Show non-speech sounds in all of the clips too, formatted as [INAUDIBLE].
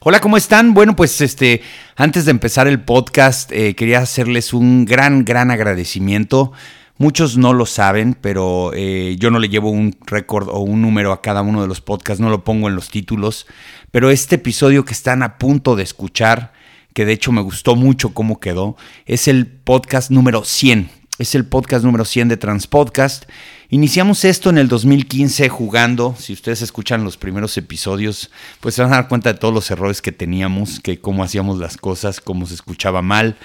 Hola, ¿cómo están? Bueno, pues este, antes de empezar el podcast, eh, quería hacerles un gran, gran agradecimiento. Muchos no lo saben, pero eh, yo no le llevo un récord o un número a cada uno de los podcasts, no lo pongo en los títulos. Pero este episodio que están a punto de escuchar, que de hecho me gustó mucho cómo quedó, es el podcast número 100. Es el podcast número 100 de Transpodcast. Iniciamos esto en el 2015 jugando. Si ustedes escuchan los primeros episodios, pues se van a dar cuenta de todos los errores que teníamos, que cómo hacíamos las cosas, cómo se escuchaba mal.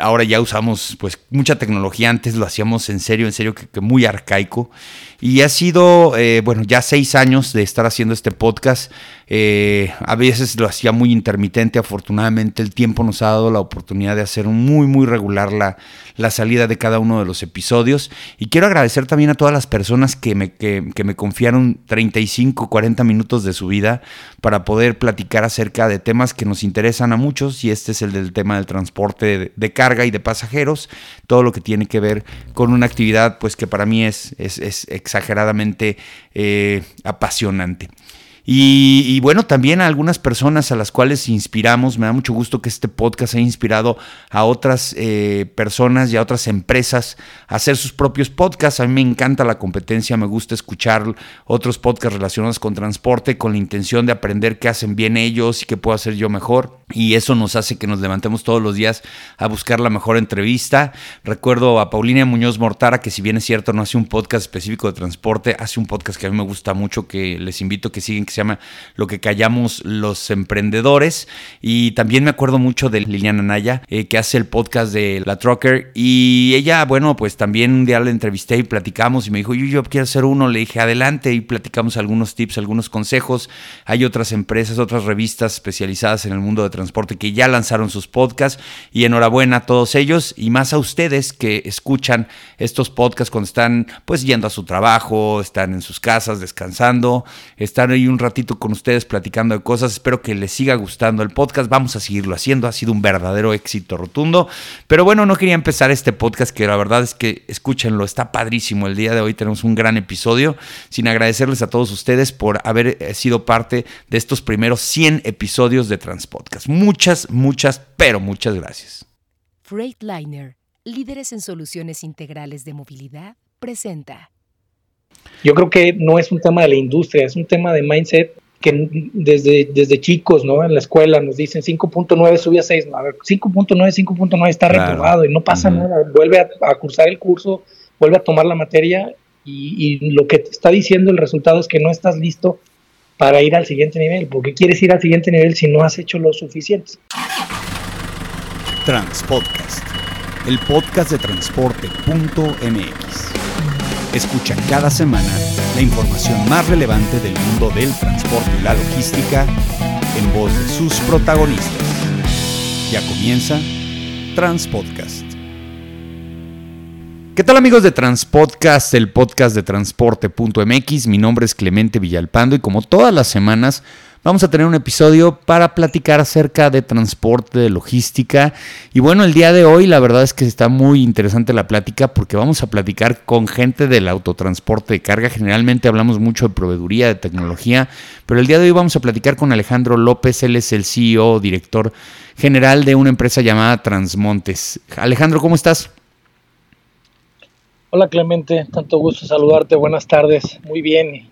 Ahora ya usamos pues mucha tecnología. Antes lo hacíamos en serio, en serio, que, muy arcaico. Y ha sido, eh, bueno, ya seis años de estar haciendo este podcast. Eh, a veces lo hacía muy intermitente. Afortunadamente el tiempo nos ha dado la oportunidad de hacer muy, muy regular la, la salida de cada uno de los episodios. Y quiero agradecer también a todas las personas que me, que, me confiaron 35, 40 minutos de su vida para poder platicar acerca de temas que nos interesan a muchos y este es el del tema del transporte de, carga y de pasajeros, todo lo que tiene que ver con una actividad pues que para mí es, es, exageradamente eh, apasionante. Y, bueno, también a algunas personas a las cuales inspiramos. Me da mucho gusto que este podcast haya inspirado a otras eh, personas y a otras empresas a hacer sus propios podcasts. A mí me encanta la competencia, me gusta escuchar otros podcasts relacionados con transporte con la intención de aprender qué hacen bien ellos y qué puedo hacer yo mejor. Y eso nos hace que nos levantemos todos los días a buscar la mejor entrevista. Recuerdo a Paulina Muñoz Mortara, que si bien es cierto no hace un podcast específico de transporte, hace un podcast que a mí me gusta mucho, que les invito a que sigan, que se llama Lo que callamos los emprendedores. Y también me acuerdo mucho de Liliana Naya, eh, que hace el podcast de La Trucker. Y ella, bueno, pues también un día la entrevisté y platicamos y me dijo, yo, yo quiero hacer uno. Le dije, adelante y platicamos algunos tips, algunos consejos. Hay otras empresas, otras revistas especializadas en el mundo de transporte que ya lanzaron sus podcasts. Y enhorabuena a todos ellos y más a ustedes que escuchan estos podcasts cuando están pues yendo a su trabajo, están en sus casas descansando, están ahí un ratito con ustedes platicando de cosas. Espero que les siga gustando el podcast. Vamos a seguirlo haciendo. Ha sido un verdadero éxito rotundo. Pero bueno, no quería empezar este podcast que la verdad es que escúchenlo. Está padrísimo. El día de hoy tenemos un gran episodio. Sin agradecerles a todos ustedes por haber eh, sido parte de estos primeros 100 episodios de Transpodcast. Muchas, muchas, pero muchas gracias. Freightliner, líderes en soluciones integrales de movilidad, presenta. Yo creo que no es un tema de la industria, es un tema de mindset que desde, desde chicos, ¿no? En la escuela nos dicen 5.9 sube a 6, a ver, 5.9, 5.9 está reprobado y no pasa nada, vuelve a, cursar el curso, vuelve a tomar la materia y, y, lo que te está diciendo el resultado es que no estás listo para ir al siguiente nivel, porque quieres ir al siguiente nivel si no has hecho lo suficiente. Transpodcast, el podcast de transporte.mx. Escucha cada semana la información más relevante del mundo del transporte y la logística en voz de sus protagonistas. Ya comienza Transpodcast. ¿Qué tal amigos de Transpodcast, el podcast de transporte.mx? Mi nombre es Clemente Villalpando y como todas las semanas vamos a tener un episodio para platicar acerca de transporte, de logística. Y bueno, el día de hoy la verdad es que está muy interesante la plática porque vamos a platicar con gente del autotransporte de carga. Generalmente hablamos mucho de proveeduría, de tecnología, pero el día de hoy vamos a platicar con Alejandro López. Él es el CEO, director general de una empresa llamada Transmontes. Alejandro, ¿cómo estás? Hola Clemente, tanto gusto saludarte, buenas tardes, muy bien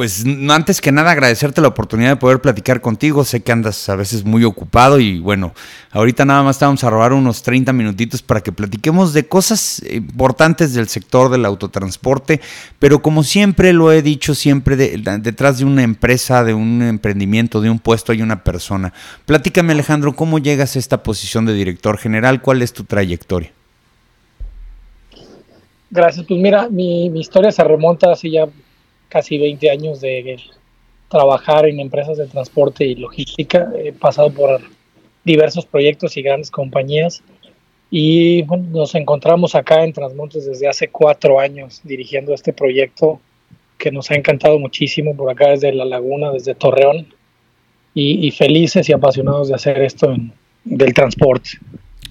pues antes que nada agradecerte la oportunidad de poder platicar contigo. Sé que andas a veces muy ocupado y bueno, ahorita nada más estamos a robar unos 30 minutitos para que platiquemos de cosas importantes del sector del autotransporte, pero como siempre lo he dicho, siempre detrás de una empresa, de un emprendimiento, de un puesto hay una persona. Platícame Alejandro, ¿cómo llegas a esta posición de director general? ¿Cuál es tu trayectoria? Gracias, pues mira, mi, mi historia se remonta así ya casi 20 años de trabajar en empresas de transporte y logística. He pasado por diversos proyectos y grandes compañías. Y bueno, nos encontramos acá en Transmontes desde hace cuatro años dirigiendo este proyecto que nos ha encantado muchísimo por acá desde La Laguna, desde Torreón. Y, felices y apasionados de hacer esto del transporte.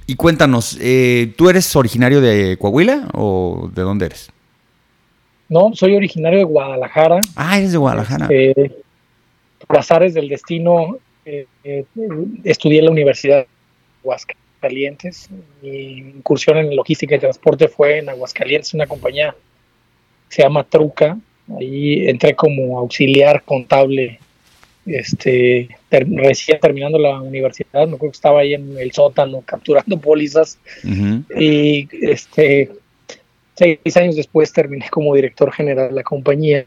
Y cuéntanos, eh, ¿tú eres originario de Coahuila o de dónde eres? No, soy originario de Guadalajara. Ah, eres de Guadalajara. Eh, por azares del destino, eh, eh, estudié en la Universidad de Aguascalientes. Mi incursión en logística y transporte fue en Aguascalientes, una compañía que se llama Truca. Ahí entré como auxiliar contable, este, recién terminando la universidad. Me acuerdo que estaba ahí en el sótano capturando pólizas. Y este, seis años después terminé como director general de la compañía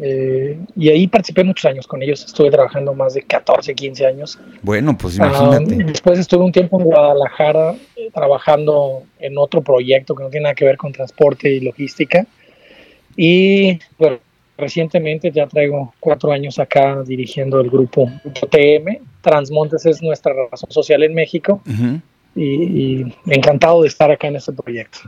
eh, y ahí participé muchos años con ellos, estuve trabajando más de 14, 15 años. Bueno, pues imagínate. Ah, después estuve un tiempo en Guadalajara eh, trabajando en otro proyecto que no tiene nada que ver con transporte y logística. Y bueno, recientemente ya traigo cuatro años acá dirigiendo el grupo, TM. Transmontes es nuestra razón social en México y, encantado de estar acá en este proyecto.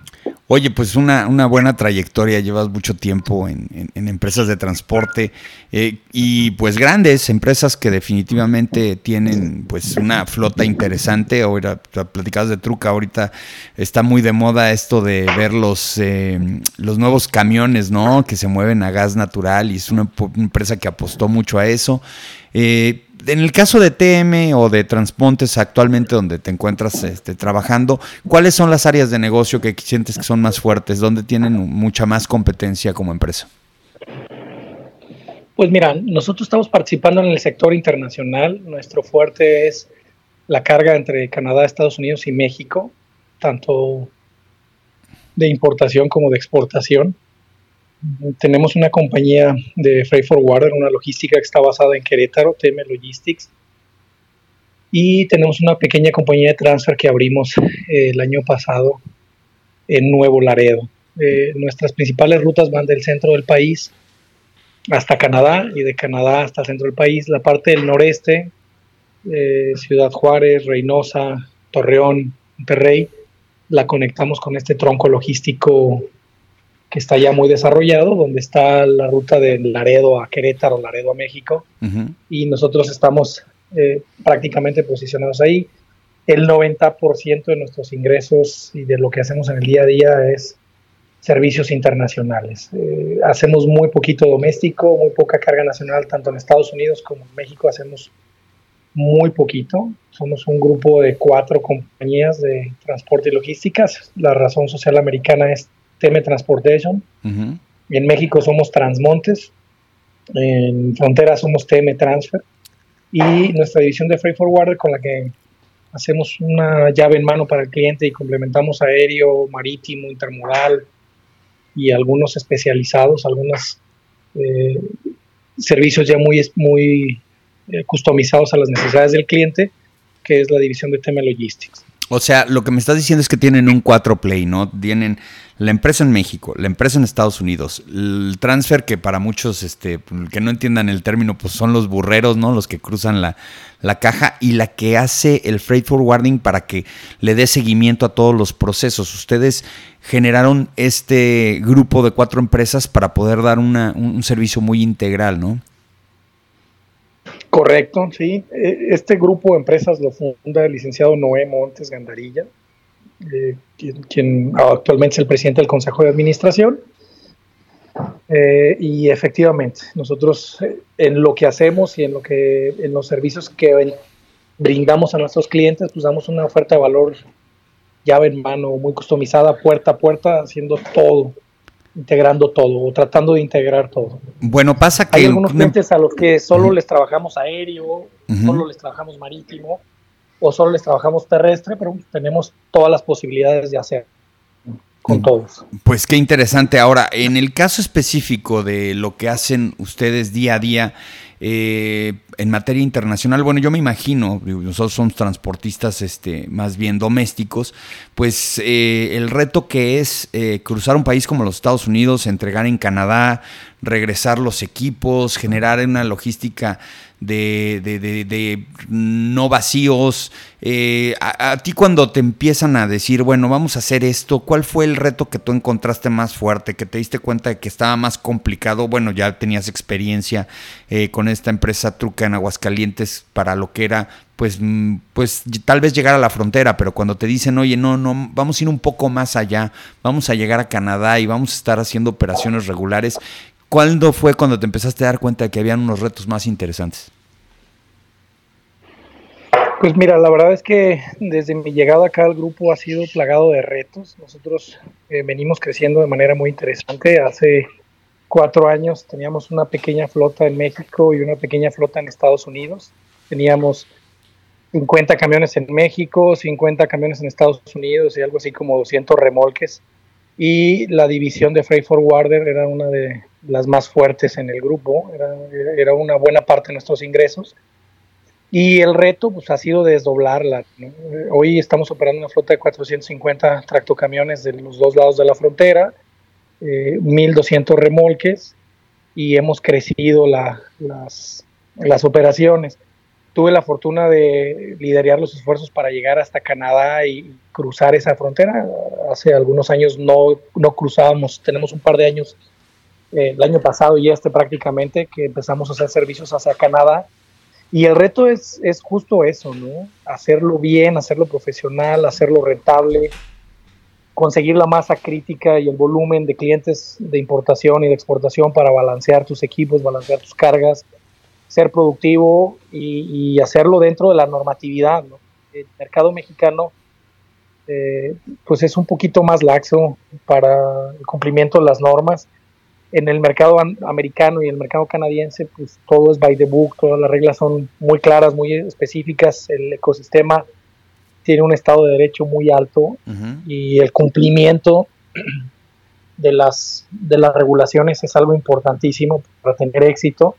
Oye, pues una, una buena trayectoria, llevas mucho tiempo en, empresas de transporte eh, y pues grandes empresas que definitivamente tienen pues una flota interesante. Ahora platicabas de Truca, ahorita está muy de moda esto de ver los, eh, los nuevos camiones, ¿no? Que se mueven a gas natural y es una empresa que apostó mucho a eso. Eh, en el caso de TM o de Transpontes actualmente donde te encuentras este, trabajando, ¿cuáles son las áreas de negocio que sientes que son más fuertes, donde tienen mucha más competencia como empresa? Pues mira, nosotros estamos participando en el sector internacional. Nuestro fuerte es la carga entre Canadá, Estados Unidos y México, tanto de importación como de exportación. Tenemos una compañía de freight forwarder, una logística que está basada en Querétaro, TM Logistics. Y tenemos una pequeña compañía de transfer que abrimos eh, el año pasado en Nuevo Laredo. Eh, nuestras principales rutas van del centro del país hasta Canadá y de Canadá hasta el centro del país. La parte del noreste, eh, Ciudad Juárez, Reynosa, Torreón, Monterrey, la conectamos con este tronco logístico que está ya muy desarrollado, donde está la ruta de Laredo a Querétaro, Laredo a México, y nosotros estamos eh, prácticamente posicionados ahí. El 90% de nuestros ingresos y de lo que hacemos en el día a día es servicios internacionales. Eh, hacemos muy poquito doméstico, muy poca carga nacional, tanto en Estados Unidos como en México hacemos muy poquito. Somos un grupo de cuatro compañías de transporte y logísticas. La razón social americana es TM Transportation. En México somos Transmontes. En Frontera somos TM Transfer. Y nuestra división de Freight Forwarder con la que hacemos una llave en mano para el cliente y complementamos aéreo, marítimo, intermodal y algunos especializados, algunos eh, servicios ya muy, muy eh, customizados a las necesidades del cliente, que es la división de TM Logistics. O sea, lo que me estás diciendo es que tienen un 4 play, ¿no? Tienen la empresa en México, la empresa en Estados Unidos, el transfer que para muchos este, que no entiendan el término, pues son los burreros, ¿no? Los que cruzan la, la caja y la que hace el freight forwarding para que le dé seguimiento a todos los procesos. Ustedes generaron este grupo de cuatro empresas para poder dar una, un servicio muy integral, ¿no? Correcto, sí. E, este grupo de empresas lo funda el licenciado Noé Montes Gandarilla, eh, quien, actualmente es el presidente del Consejo de Administración. Eh, y efectivamente, nosotros eh, en lo que hacemos y en lo que en los servicios que brindamos a nuestros clientes, pues damos una oferta de valor llave en mano, muy customizada, puerta a puerta, haciendo todo integrando todo o tratando de integrar todo. Bueno, pasa que... Hay algunos clientes a los que solo les trabajamos aéreo, solo les trabajamos marítimo o solo les trabajamos terrestre, pero tenemos todas las posibilidades de hacer con mm. todos. Pues qué interesante. Ahora, en el caso específico de lo que hacen ustedes día a día, eh, en materia internacional, bueno, yo me imagino, nosotros somos transportistas este, más bien domésticos, pues eh, el reto que es eh, cruzar un país como los Estados Unidos, entregar en Canadá, regresar los equipos, generar una logística de, de, no vacíos. Eh, a, ti cuando te empiezan a decir, bueno, vamos a hacer esto, ¿cuál fue el reto que tú encontraste más fuerte, que te diste cuenta de que estaba más complicado? Bueno, ya tenías experiencia eh, con esta empresa Truca en Aguascalientes para lo que era, pues, mm, pues tal vez llegar a la frontera, pero cuando te dicen, oye, no, no, vamos a ir un poco más allá, vamos a llegar a Canadá y vamos a estar haciendo operaciones regulares, ¿Cuándo fue cuando te empezaste a dar cuenta de que habían unos retos más interesantes? Pues mira, la verdad es que desde mi llegada acá al grupo ha sido plagado de retos. Nosotros eh, venimos creciendo de manera muy interesante. Hace cuatro años teníamos una pequeña flota en México y una pequeña flota en Estados Unidos. Teníamos 50 camiones en México, 50 camiones en Estados Unidos y algo así como 200 remolques. Y la división de Freight Forwarder era una de las más fuertes en el grupo, era, era una buena parte de nuestros ingresos. Y el reto pues, ha sido desdoblarla. Hoy estamos operando una flota de 450 tractocamiones de los dos lados de la frontera, eh, 1.200 remolques y hemos crecido la, las, las operaciones tuve la fortuna de liderar los esfuerzos para llegar hasta Canadá y cruzar esa frontera. Hace algunos años no, no cruzábamos, tenemos un par de años, eh, el año pasado y este prácticamente, que empezamos a hacer servicios hacia Canadá. Y el reto es, es justo eso, ¿no? Hacerlo bien, hacerlo profesional, hacerlo rentable, conseguir la masa crítica y el volumen de clientes de importación y de exportación para balancear tus equipos, balancear tus cargas, ser productivo y, hacerlo dentro de la normatividad. El mercado mexicano eh, pues es un poquito más laxo para el cumplimiento de las normas. En el mercado americano y el mercado canadiense, pues todo es by the book, todas las reglas son muy claras, muy específicas, el ecosistema tiene un estado de derecho muy alto y el cumplimiento de las, de las regulaciones es algo importantísimo para tener éxito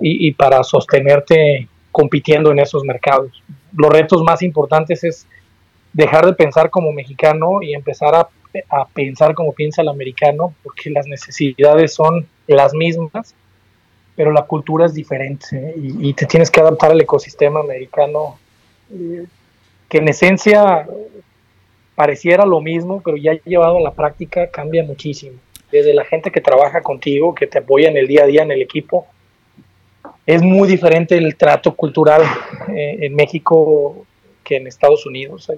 y, para sostenerte compitiendo en esos mercados. Los retos más importantes es dejar de pensar como mexicano y empezar a, pensar como piensa el americano, porque las necesidades son las mismas, pero la cultura es diferente y, te tienes que adaptar al ecosistema americano, eh, que en esencia pareciera lo mismo, pero ya llevado a la práctica cambia muchísimo. Desde la gente que trabaja contigo, que te apoya en el día a día en el equipo, es muy diferente el trato cultural eh, en México que en Estados Unidos.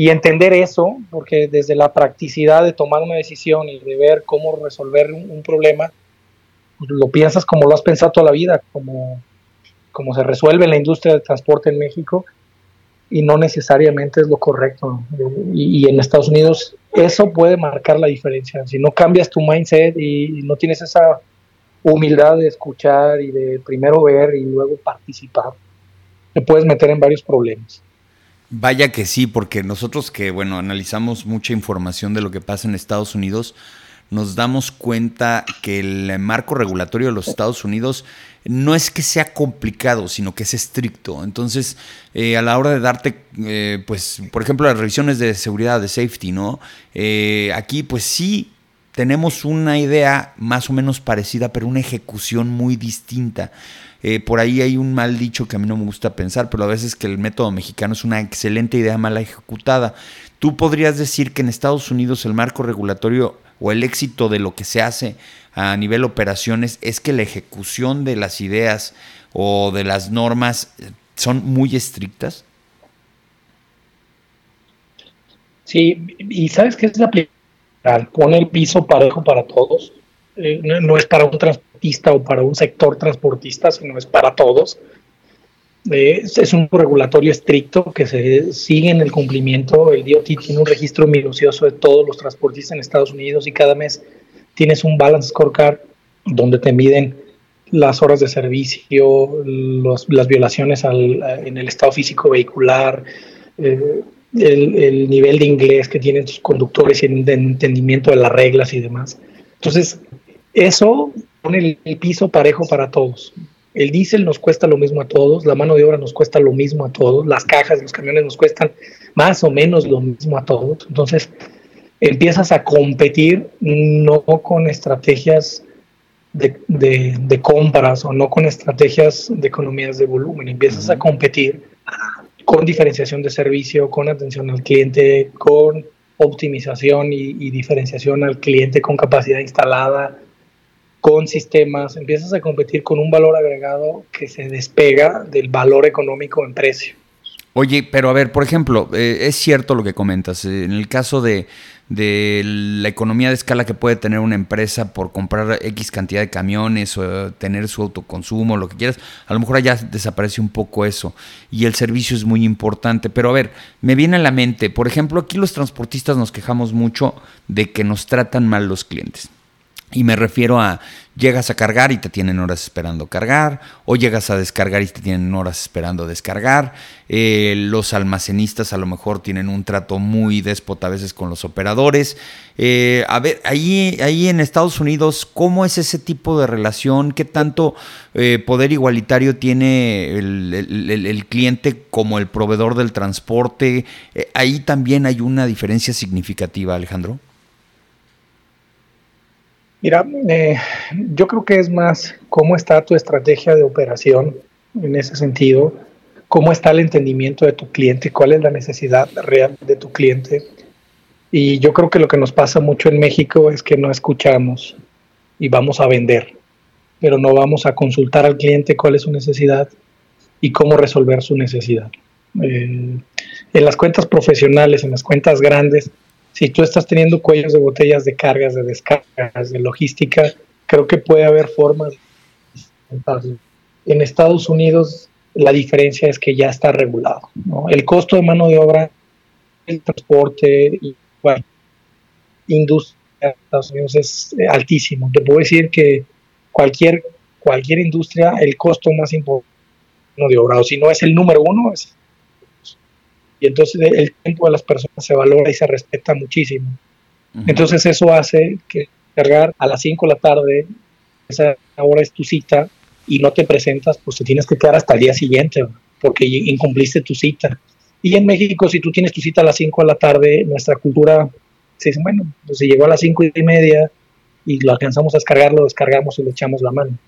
Y entender eso, porque desde la practicidad de tomar una decisión y de ver cómo resolver un, problema, pues lo piensas como lo has pensado toda la vida, como, se resuelve la industria del transporte en México, y no necesariamente es lo correcto. Y, en Estados Unidos eso puede marcar la diferencia. Si no cambias tu mindset y no tienes esa humildad de escuchar y de primero ver y luego participar, te puedes meter en varios problemas. Vaya que sí, porque nosotros que, bueno, analizamos mucha información de lo que pasa en Estados Unidos, nos damos cuenta que el marco regulatorio de los Estados Unidos no es que sea complicado, sino que es estricto. Entonces, eh, a la hora de darte, eh, pues, por ejemplo, las revisiones de seguridad, de safety, ¿no? Eh, aquí, pues sí, tenemos una idea más o menos parecida, pero una ejecución muy distinta. Eh, por ahí hay un mal dicho que a mí no me gusta pensar, pero a veces que el método mexicano es una excelente idea mal ejecutada. Tú podrías decir que en Estados Unidos el marco regulatorio o el éxito de lo que se hace a nivel operaciones es que la ejecución de las ideas o de las normas eh, son muy estrictas. Sí, y sabes que es la pone el piso parejo para todos. Eh, no, es para un transportista o para un sector transportista, sino es para todos. Eh, es un regulatorio estricto que se sigue en el cumplimiento. El DOT tiene un registro minucioso de todos los transportistas en Estados Unidos y cada mes tienes un balance scorecard donde te miden las horas de servicio, las violaciones en el estado físico vehicular, eh, el, nivel de inglés que tienen sus conductores y el entendimiento de las reglas y demás. Entonces, eso pone el, piso parejo para todos. El diésel nos cuesta lo mismo a todos, la mano de obra nos cuesta lo mismo a todos, las cajas, los camiones nos cuestan más o menos lo mismo a todos. Entonces, empiezas a competir no con estrategias de, de compras o no con estrategias de economías de volumen, empiezas a competir con diferenciación de servicio, con atención al cliente, con optimización y, diferenciación al cliente con capacidad instalada, con sistemas, empiezas a competir con un valor agregado que se despega del valor económico en precio. Oye, pero a ver, por ejemplo, eh, es cierto lo que comentas. Eh, en el caso de, de, la economía de escala que puede tener una empresa por comprar X cantidad de camiones o tener su autoconsumo, lo que quieras, a lo mejor allá desaparece un poco eso. Y el servicio es muy importante. Pero a ver, me viene a la mente, por ejemplo, aquí los transportistas nos quejamos mucho de que nos tratan mal los clientes. Y me refiero a llegas a cargar y te tienen horas esperando cargar, o llegas a descargar y te tienen horas esperando descargar. Eh, los almacenistas a lo mejor tienen un trato muy déspota a veces con los operadores. Eh, a ver, ahí, ahí en Estados Unidos, ¿cómo es ese tipo de relación? ¿Qué tanto eh, poder igualitario tiene el, cliente como el proveedor del transporte? ahí también hay una diferencia significativa, Alejandro. Mira, eh, yo creo que es más cómo está tu estrategia de operación en ese sentido, cómo está el entendimiento de tu cliente, cuál es la necesidad real de tu cliente. Y yo creo que lo que nos pasa mucho en México es que no escuchamos y vamos a vender, pero no vamos a consultar al cliente cuál es su necesidad y cómo resolver su necesidad. Eh, en las cuentas profesionales, en las cuentas grandes, si tú estás teniendo cuellos de botellas de cargas, de descargas, de logística, creo que puede haber formas. En Estados Unidos la diferencia es que ya está regulado. El costo de mano de obra, el transporte, y, bueno, industria en Estados Unidos es altísimo. Te puedo decir que cualquier, cualquier industria, el costo más importante de obra, o si no es el número uno, es y entonces el tiempo de las personas se valora y se respeta muchísimo. Entonces eso hace que cargar a las 5 de la tarde, esa hora es tu cita y no te presentas, pues te tienes que quedar hasta el día siguiente porque incumpliste tu cita. Y en México, si tú tienes tu cita a las 5 de la tarde, nuestra cultura se dice, bueno, pues si llegó a las 5 y media y lo alcanzamos a descargar, lo descargamos y le echamos la mano.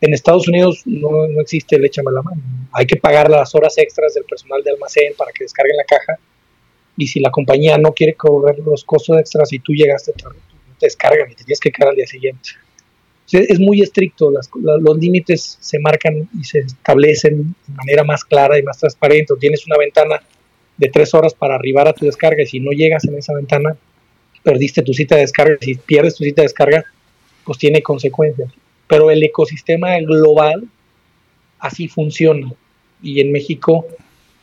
En Estados Unidos no, no existe el échame la mano. Hay que pagar las horas extras del personal de almacén para que descarguen la caja. Y si la compañía no quiere cobrar los costos extras y tú llegaste tarde, te descargan y te tienes que quedar al día siguiente. es muy estricto, los límites se marcan y se establecen de manera más clara y más transparente. Tienes una ventana de tres horas para arribar a tu descarga y si no llegas en esa ventana, perdiste tu cita de descarga. Si pierdes tu cita de descarga, pues tiene consecuencias pero el ecosistema global así funciona. Y en México,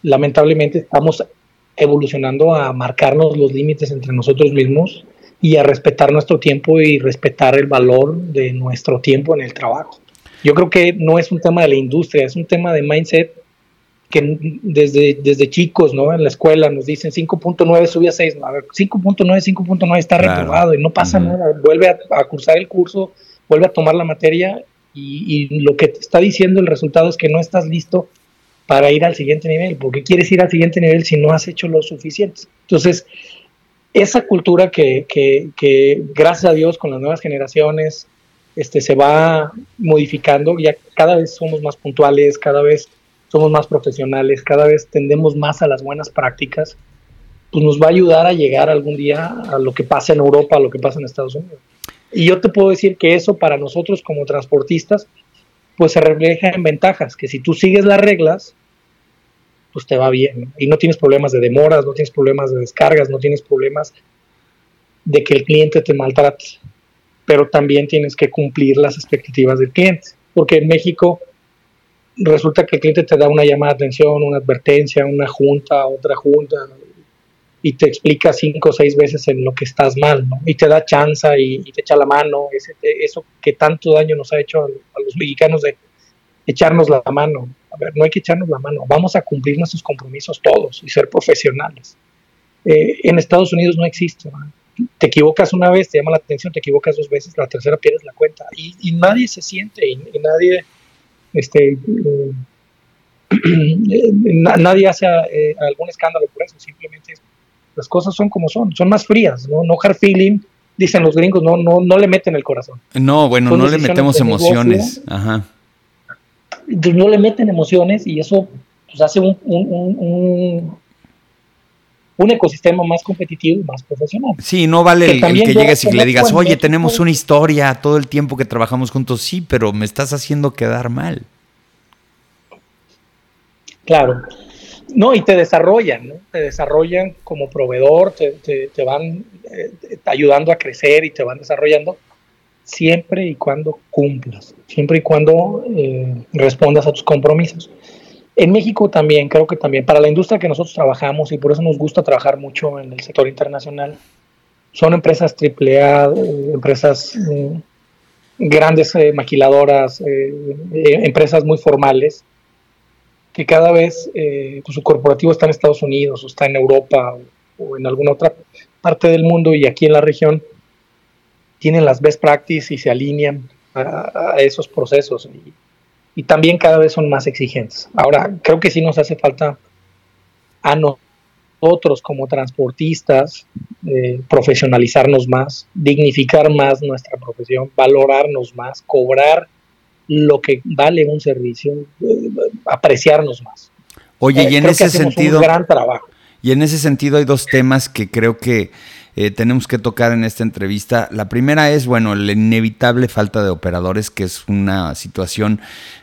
lamentablemente, estamos evolucionando a marcarnos los límites entre nosotros mismos y a respetar nuestro tiempo y respetar el valor de nuestro tiempo en el trabajo. Yo creo que no es un tema de la industria, es un tema de mindset que desde, desde chicos, ¿no? En la escuela nos dicen 5.9 sube a 6, a ver, 5.9, 5.9 está reprobado y no pasa nada, vuelve a, cursar el curso vuelve a tomar la materia y, lo que te está diciendo el resultado es que no estás listo para ir al siguiente nivel, porque quieres ir al siguiente nivel si no has hecho lo suficiente. Entonces, esa cultura que, que, gracias a Dios con las nuevas generaciones este, se va modificando, ya cada vez somos más puntuales, cada vez somos más profesionales, cada vez tendemos más a las buenas prácticas, pues nos va a ayudar a llegar algún día a lo que pasa en Europa, a lo que pasa en Estados Unidos. Y yo te puedo decir que eso para nosotros como transportistas, pues se refleja en ventajas, que si tú sigues las reglas, pues te va bien. Y no tienes problemas de demoras, no tienes problemas de descargas, no tienes problemas de que el cliente te maltrate. Pero también tienes que cumplir las expectativas del cliente. Porque en México resulta que el cliente te da una llamada de atención, una advertencia, una junta, otra junta, y te explica cinco o seis veces en lo que estás mal, ¿no? Y te da chance y, te echa la mano, eso que tanto daño nos ha hecho a, los mexicanos de echarnos la mano. A ver, no hay que echarnos la mano, vamos a cumplir nuestros compromisos todos y ser profesionales. Eh, en Estados Unidos no existe, Te equivocas una vez, te llama la atención, te equivocas dos veces, la tercera pierdes la cuenta. Y, nadie se siente, y, nadie, este, eh, [CLEARS THROAT] nadie hace eh, algún escándalo por eso, simplemente es las cosas son como son, son más frías, ¿no? No hard feeling, dicen los gringos, no, no, no le meten el corazón. No, bueno, no le metemos emociones. Ajá. No le meten emociones y eso pues, hace un, un, un, ecosistema más competitivo y más profesional. Sí, no vale el, que llegues y le digas, oye, tenemos una historia todo el tiempo que trabajamos juntos, sí, pero me estás haciendo quedar mal. Claro. No, y te desarrollan, ¿no? Te desarrollan como proveedor, te, van eh, ayudando a crecer y te van desarrollando siempre y cuando cumplas, siempre y cuando eh, respondas a tus compromisos. En México también, creo que también, para la industria que nosotros trabajamos y por eso nos gusta trabajar mucho en el sector internacional, son empresas AAA, eh, empresas grandes maquiladoras, empresas muy formales, que cada vez eh, pues, su corporativo está en Estados Unidos o está en Europa o, en alguna otra parte del mundo y aquí en la región tienen las best practices y se alinean a, esos procesos y, también cada vez son más exigentes. Ahora, creo que sí nos hace falta a nosotros como transportistas eh, profesionalizarnos más, dignificar más nuestra profesión, valorarnos más, cobrar lo que vale un servicio, eh, apreciarnos más. Oye, y eh, en ese sentido... Un gran trabajo. Y en ese sentido hay dos temas que creo que eh, tenemos que tocar en esta entrevista. La primera es, bueno, la inevitable falta de operadores, que es una situación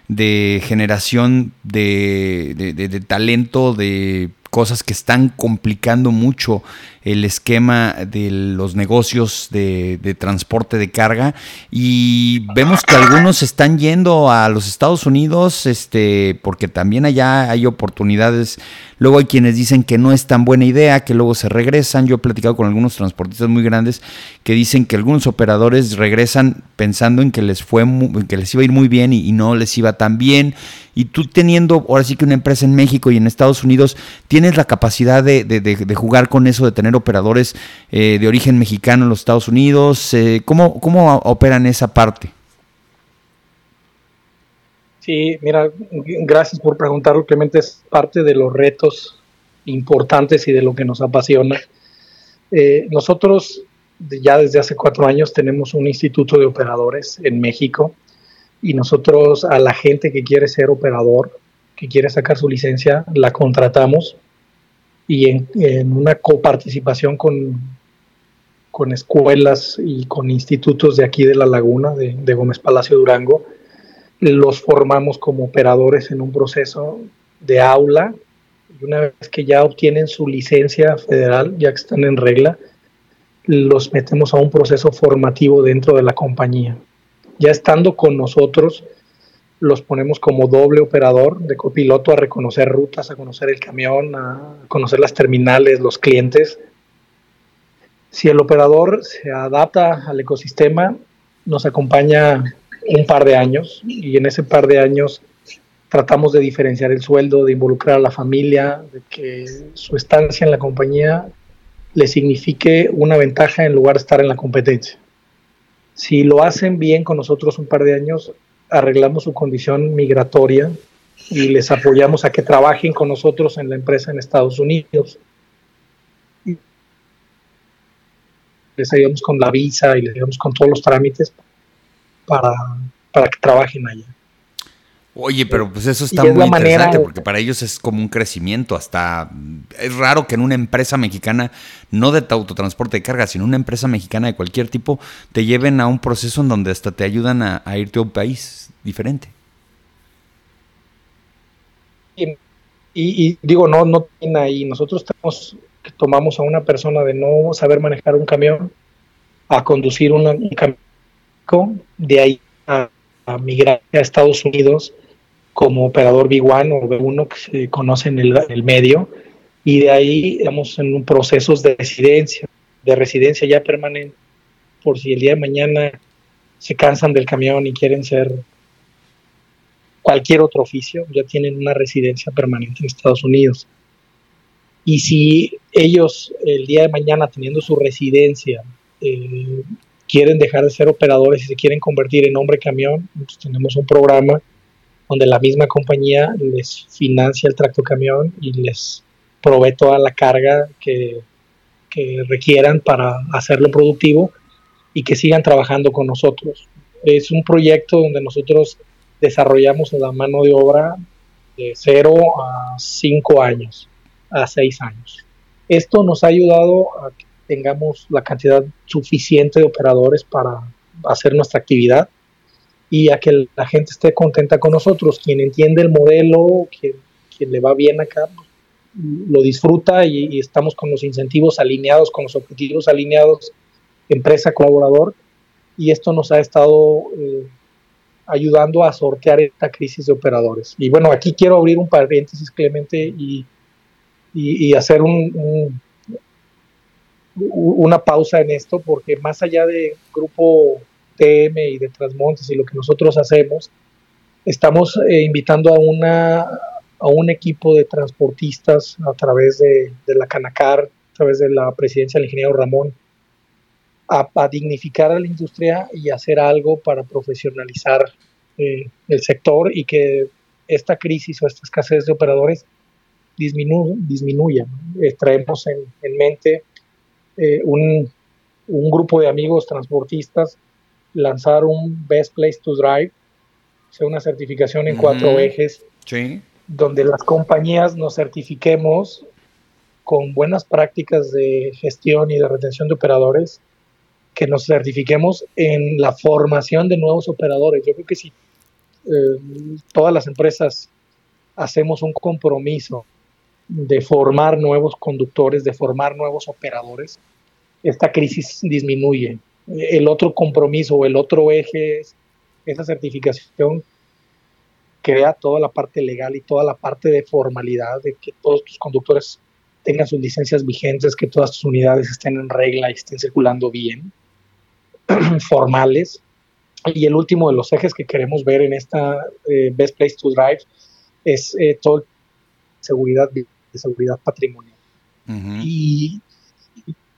de generación de, de talento, de cosas que están complicando mucho el esquema de los negocios de, transporte de carga y vemos que algunos están yendo a los Estados Unidos este, porque también allá hay oportunidades. Luego hay quienes dicen que no es tan buena idea, que luego se regresan. Yo he platicado con algunos transportistas muy grandes que dicen que algunos operadores regresan pensando en que les fue que les iba a ir muy bien y, no les iba tan bien. Y tú teniendo ahora sí que una empresa en México y en Estados Unidos, tienes la capacidad de, de jugar con eso, de tener operadores eh, de origen mexicano en los Estados Unidos. Eh, ¿cómo, ¿Cómo operan esa parte? Sí, mira, gracias por preguntarlo, Clemente. Es parte de los retos importantes y de lo que nos apasiona. Eh, nosotros ya desde hace cuatro años tenemos un instituto de operadores en México y nosotros a la gente que quiere ser operador, que quiere sacar su licencia, la contratamos y en, una coparticipación con, con escuelas y con institutos de aquí de la laguna, de, Gómez Palacio Durango, los formamos como operadores en un proceso de aula y una vez que ya obtienen su licencia federal, ya que están en regla, los metemos a un proceso formativo dentro de la compañía. Ya estando con nosotros, los ponemos como doble operador de copiloto a reconocer rutas, a conocer el camión, a conocer las terminales, los clientes. Si el operador se adapta al ecosistema, nos acompaña un par de años y en ese par de años tratamos de diferenciar el sueldo, de involucrar a la familia, de que su estancia en la compañía le signifique una ventaja en lugar de estar en la competencia. Si lo hacen bien con nosotros un par de años, arreglamos su condición migratoria y les apoyamos a que trabajen con nosotros en la empresa en Estados Unidos. Les ayudamos con la visa y les ayudamos con todos los trámites para, para que trabajen allá. Oye, pero pues eso está muy interesante porque para ellos es como un crecimiento. Hasta es raro que en una empresa mexicana, no de autotransporte de carga, sino una empresa mexicana de cualquier tipo, te lleven a un proceso en donde hasta te ayudan a, irte a un país diferente. Y, digo, no, no tiene ahí. Nosotros tenemos, tomamos a una persona de no saber manejar un camión a conducir un camión, de ahí a, a migrar a Estados Unidos como operador B1 o B1 que se conoce en el, medio y de ahí estamos en un proceso de residencia, de residencia ya permanente, por si el día de mañana se cansan del camión y quieren ser cualquier otro oficio, ya tienen una residencia permanente en Estados Unidos. Y si ellos el día de mañana teniendo su residencia eh, quieren dejar de ser operadores y se quieren convertir en hombre camión, pues tenemos un programa donde la misma compañía les financia el tractocamión y les provee toda la carga que, requieran para hacerlo productivo y que sigan trabajando con nosotros. Es un proyecto donde nosotros desarrollamos la mano de obra de 0 a 5 años, a 6 años. Esto nos ha ayudado a que tengamos la cantidad suficiente de operadores para hacer nuestra actividad y a que la gente esté contenta con nosotros. Quien entiende el modelo, quien, le va bien acá, lo disfruta y, estamos con los incentivos alineados, con los objetivos alineados, empresa, colaborador, y esto nos ha estado eh, ayudando a sortear esta crisis de operadores. Y bueno, aquí quiero abrir un paréntesis, Clemente, y, y, hacer un, una pausa en esto, porque más allá de grupo TM y de Transmontes y lo que nosotros hacemos, estamos eh, invitando a, una, a un equipo de transportistas a través de, la Canacar, a través de la presidencia del ingeniero Ramón, a, dignificar a la industria y hacer algo para profesionalizar eh, el sector y que esta crisis o esta escasez de operadores disminuya. Eh, traemos en, mente un, un grupo de amigos transportistas lanzar un Best Place to Drive, o sea, una certificación en cuatro ejes, donde las compañías nos certifiquemos con buenas prácticas de gestión y de retención de operadores, que nos certifiquemos en la formación de nuevos operadores. Yo creo que si eh, todas las empresas hacemos un compromiso de formar nuevos conductores, de formar nuevos operadores, esta crisis disminuye el otro compromiso o el otro eje es esa certificación crea toda la parte legal y toda la parte de formalidad de que todos tus conductores tengan sus licencias vigentes, que todas tus unidades estén en regla y estén circulando bien, [CLEARS THROAT] formales. Y el último de los ejes que queremos ver en esta eh, Best Place to Drive es eh, todo seguridad de seguridad patrimonial. Y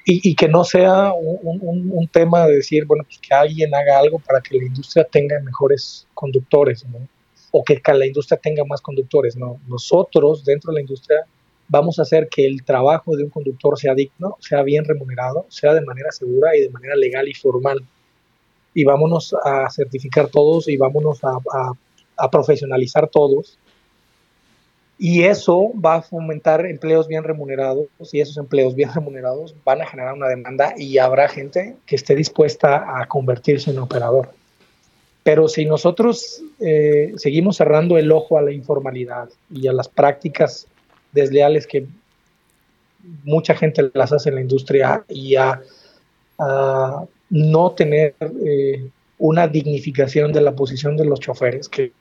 y, que no sea un, tema de decir, bueno, pues que alguien haga algo para que la industria tenga mejores conductores, ¿no? O que la industria tenga más conductores, ¿no? Nosotros, dentro de la industria, vamos a hacer que el trabajo de un conductor sea digno, sea bien remunerado, sea de manera segura y de manera legal y formal. Y vámonos a certificar todos y vámonos a profesionalizar todos y eso va a fomentar empleos bien remunerados y esos empleos bien [LAUGHS] remunerados van a generar una demanda y habrá gente que esté dispuesta a convertirse en operador. Pero si nosotros eh, seguimos cerrando el ojo a la informalidad y a las prácticas desleales que mucha gente las hace en la industria y a, no tener eh, una dignificación de la posición de los choferes, que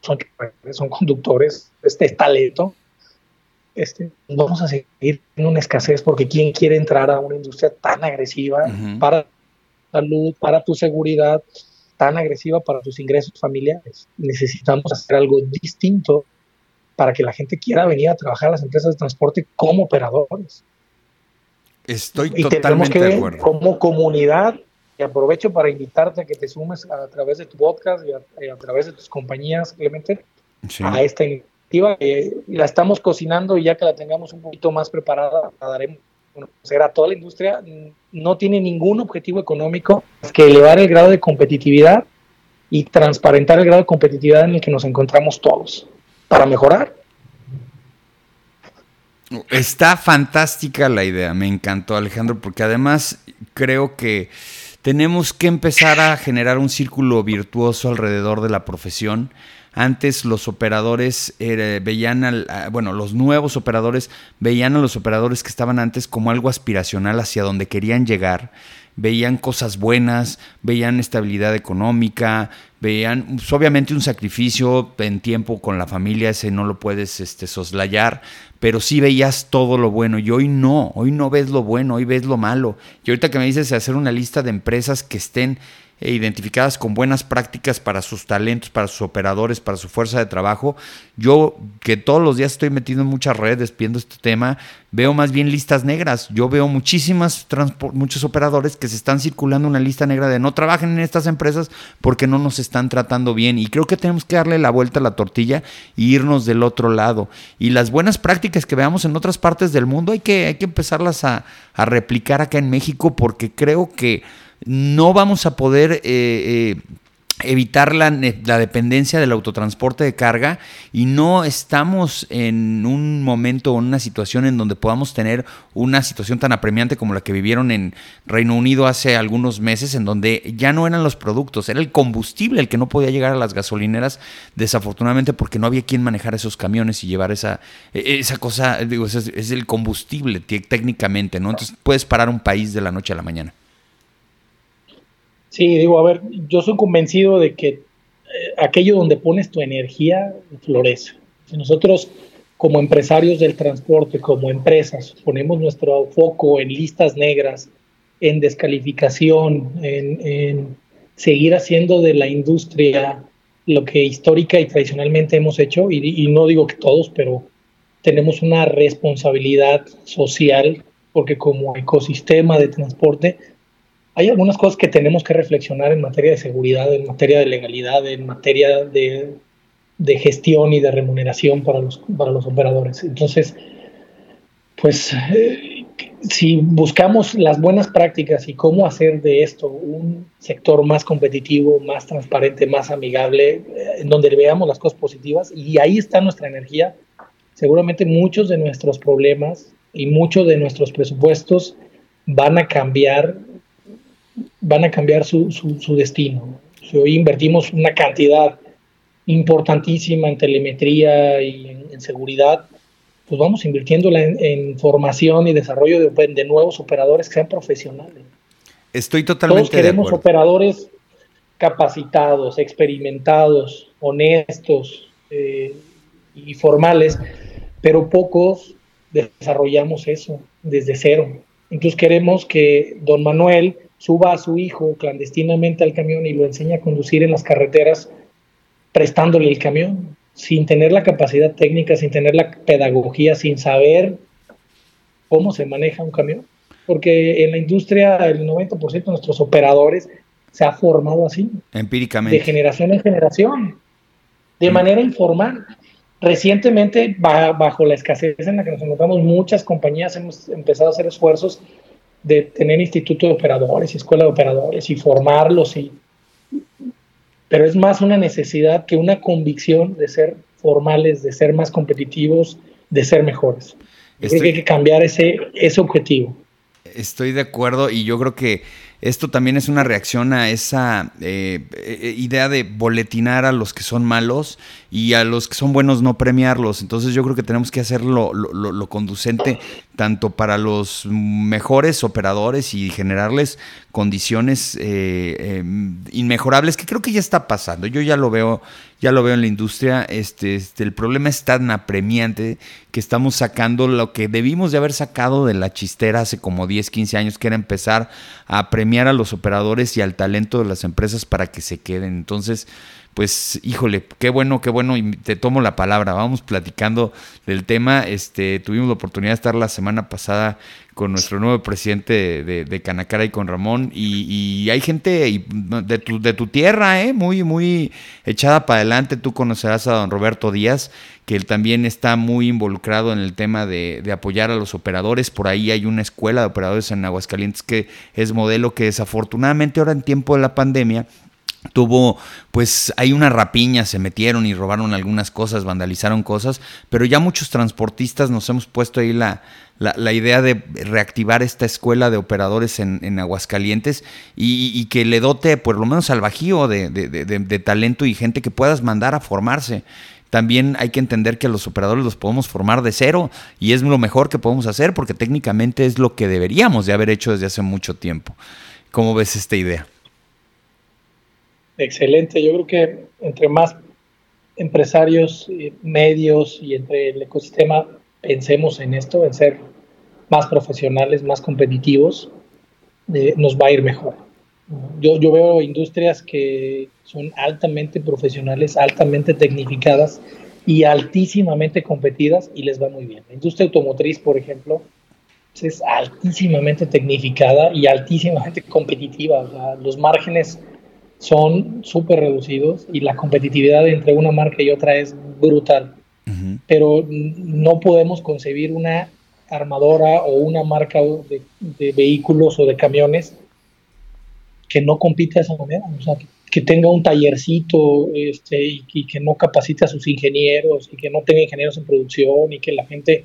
son, son conductores, este es talento, este, vamos a seguir en una escasez porque ¿quién quiere entrar a una industria tan agresiva para salud, para tu seguridad, tan agresiva para tus ingresos familiares? Necesitamos hacer algo distinto para que la gente quiera venir a trabajar a las empresas de transporte como operadores. Estoy totalmente de acuerdo. Como comunidad y aprovecho para invitarte a que te sumes a, través de tu podcast y a, través de tus compañías, Clemente, a esta iniciativa. la estamos cocinando y ya que la tengamos un poquito más preparada, la daremos conocer a toda la industria. No tiene ningún objetivo económico más que elevar el grado de competitividad y transparentar el grado de competitividad en el que nos encontramos todos para mejorar. Está fantástica la idea, me encantó Alejandro, porque además creo que tenemos que empezar a generar un círculo virtuoso alrededor de la profesión. Antes los operadores veían, bueno, los nuevos operadores veían a los operadores que estaban antes como algo aspiracional hacia donde querían llegar veían cosas buenas, veían estabilidad económica, veían pues, obviamente un sacrificio en tiempo con la familia, ese no lo puedes este, soslayar, pero sí veías todo lo bueno y hoy no, hoy no ves lo bueno, hoy ves lo malo. Y ahorita que me dices hacer una lista de empresas que estén identificadas con buenas prácticas para sus talentos, para sus operadores, para su fuerza de trabajo. Yo, que todos los días estoy metido en muchas redes viendo este tema, veo más bien listas negras. Yo veo muchísimas, muchos operadores que se están circulando una lista negra de no trabajen en estas empresas porque no nos están tratando bien. Y creo que tenemos que darle la vuelta a la tortilla e irnos del otro lado. Y las buenas prácticas que veamos en otras partes del mundo hay que, hay que empezarlas a, a replicar acá en México porque creo que no vamos a poder eh, eh, evitar la, la, dependencia del autotransporte de carga y no estamos en un momento o en una situación en donde podamos tener una situación tan apremiante como la que vivieron en Reino Unido hace algunos meses, en donde ya no eran los productos, era el combustible el que no podía llegar a las gasolineras, desafortunadamente porque no había quien manejar esos camiones y llevar esa, e, esa cosa, digo, es, es el combustible técnicamente, ¿no? Entonces puedes parar un país de la noche a la mañana. Sí, digo, a ver, yo soy convencido de que eh, aquello donde pones tu energía florece. Si nosotros como empresarios del transporte, como empresas, ponemos nuestro foco en listas negras, en descalificación, en, seguir haciendo de la industria lo que histórica y tradicionalmente hemos hecho, y, no digo que todos, pero tenemos una responsabilidad social, porque como ecosistema de transporte hay algunas cosas que tenemos que reflexionar en materia de seguridad, en materia de legalidad, en materia de, gestión y de remuneración para los, para los operadores. Entonces, pues eh, si buscamos las buenas prácticas y cómo hacer de esto un sector más competitivo, más transparente, más amigable, eh, en donde veamos las cosas positivas, y ahí está nuestra energía, seguramente muchos de nuestros problemas y muchos de nuestros presupuestos van a cambiar van a cambiar su, su, destino. Si hoy invertimos una cantidad importantísima en telemetría y en, seguridad, pues vamos invirtiéndola en, formación y desarrollo de, de, nuevos operadores que sean profesionales. Estoy totalmente Todos queremos operadores capacitados, experimentados, honestos eh, y formales, pero pocos desarrollamos eso desde cero. Entonces queremos que don Manuel suba a su hijo clandestinamente al camión y lo enseña a conducir en las carreteras prestándole el camión, sin tener la capacidad técnica, sin tener la pedagogía, sin saber cómo se maneja un camión. Porque en la industria el 90% de nuestros operadores se ha formado así. Empíricamente. De generación en generación. De mm. manera informal. Recientemente, bajo la escasez en la que nos encontramos, muchas compañías hemos empezado a hacer esfuerzos de tener instituto de operadores y escuela de operadores y formarlos y pero es más una necesidad que una convicción de ser formales, de ser más competitivos, de ser mejores. creo que hay que cambiar ese, ese objetivo. Estoy de acuerdo y yo creo que esto también es una reacción a esa eh, eh, idea de boletinar a los que son malos y a los que son buenos no premiarlos. Entonces yo creo que tenemos que hacer lo, conducente tanto para los mejores operadores y generarles condiciones eh, inmejorables, que creo que ya está pasando. Yo ya lo veo, ya lo veo en la industria. Este, este, el problema es tan apremiante que estamos sacando lo que debimos de haber sacado de la chistera hace como 10, 15 años, que era empezar a premiar a los operadores y al talento de las empresas para que se queden. Entonces, pues híjole, qué bueno, qué bueno, y te tomo la palabra, vamos platicando del tema. Este, tuvimos la oportunidad de estar la semana pasada con nuestro nuevo presidente de, Canacara y con Ramón, y, hay gente de, tu, de tu tierra, ¿eh? muy, muy echada para adelante. Tú conocerás a don Roberto Díaz, que él también está muy involucrado en el tema de, de apoyar a los operadores. Por ahí hay una escuela de operadores en Aguascalientes que es modelo que desafortunadamente ahora en tiempo de la pandemia tuvo, pues hay una rapiña, se metieron y robaron algunas cosas, vandalizaron cosas, pero ya muchos transportistas nos hemos puesto ahí la, la, idea de reactivar esta escuela de operadores en, Aguascalientes y, que le dote por lo menos al bajío de, de, talento y gente que puedas mandar a formarse. También hay que entender que a los operadores los podemos formar de cero y es lo mejor que podemos hacer porque técnicamente es lo que deberíamos de haber hecho desde hace mucho tiempo. ¿Cómo ves esta idea? Excelente, yo creo que entre más empresarios, medios y entre el ecosistema pensemos en esto, en ser más profesionales, más competitivos, eh, nos va a ir mejor. Yo, yo veo industrias que son altamente profesionales, altamente tecnificadas y altísimamente competidas y les va muy bien. La industria automotriz, por ejemplo, es altísimamente tecnificada y altísimamente competitiva. los márgenes son súper reducidos y la competitividad entre una marca y otra es brutal. Pero no podemos concebir una armadora o una marca de, vehículos o de camiones que no compite de esa manera. O sea, que tenga un tallercito este, y, que no capacite a sus ingenieros y que no tenga ingenieros en producción y que la gente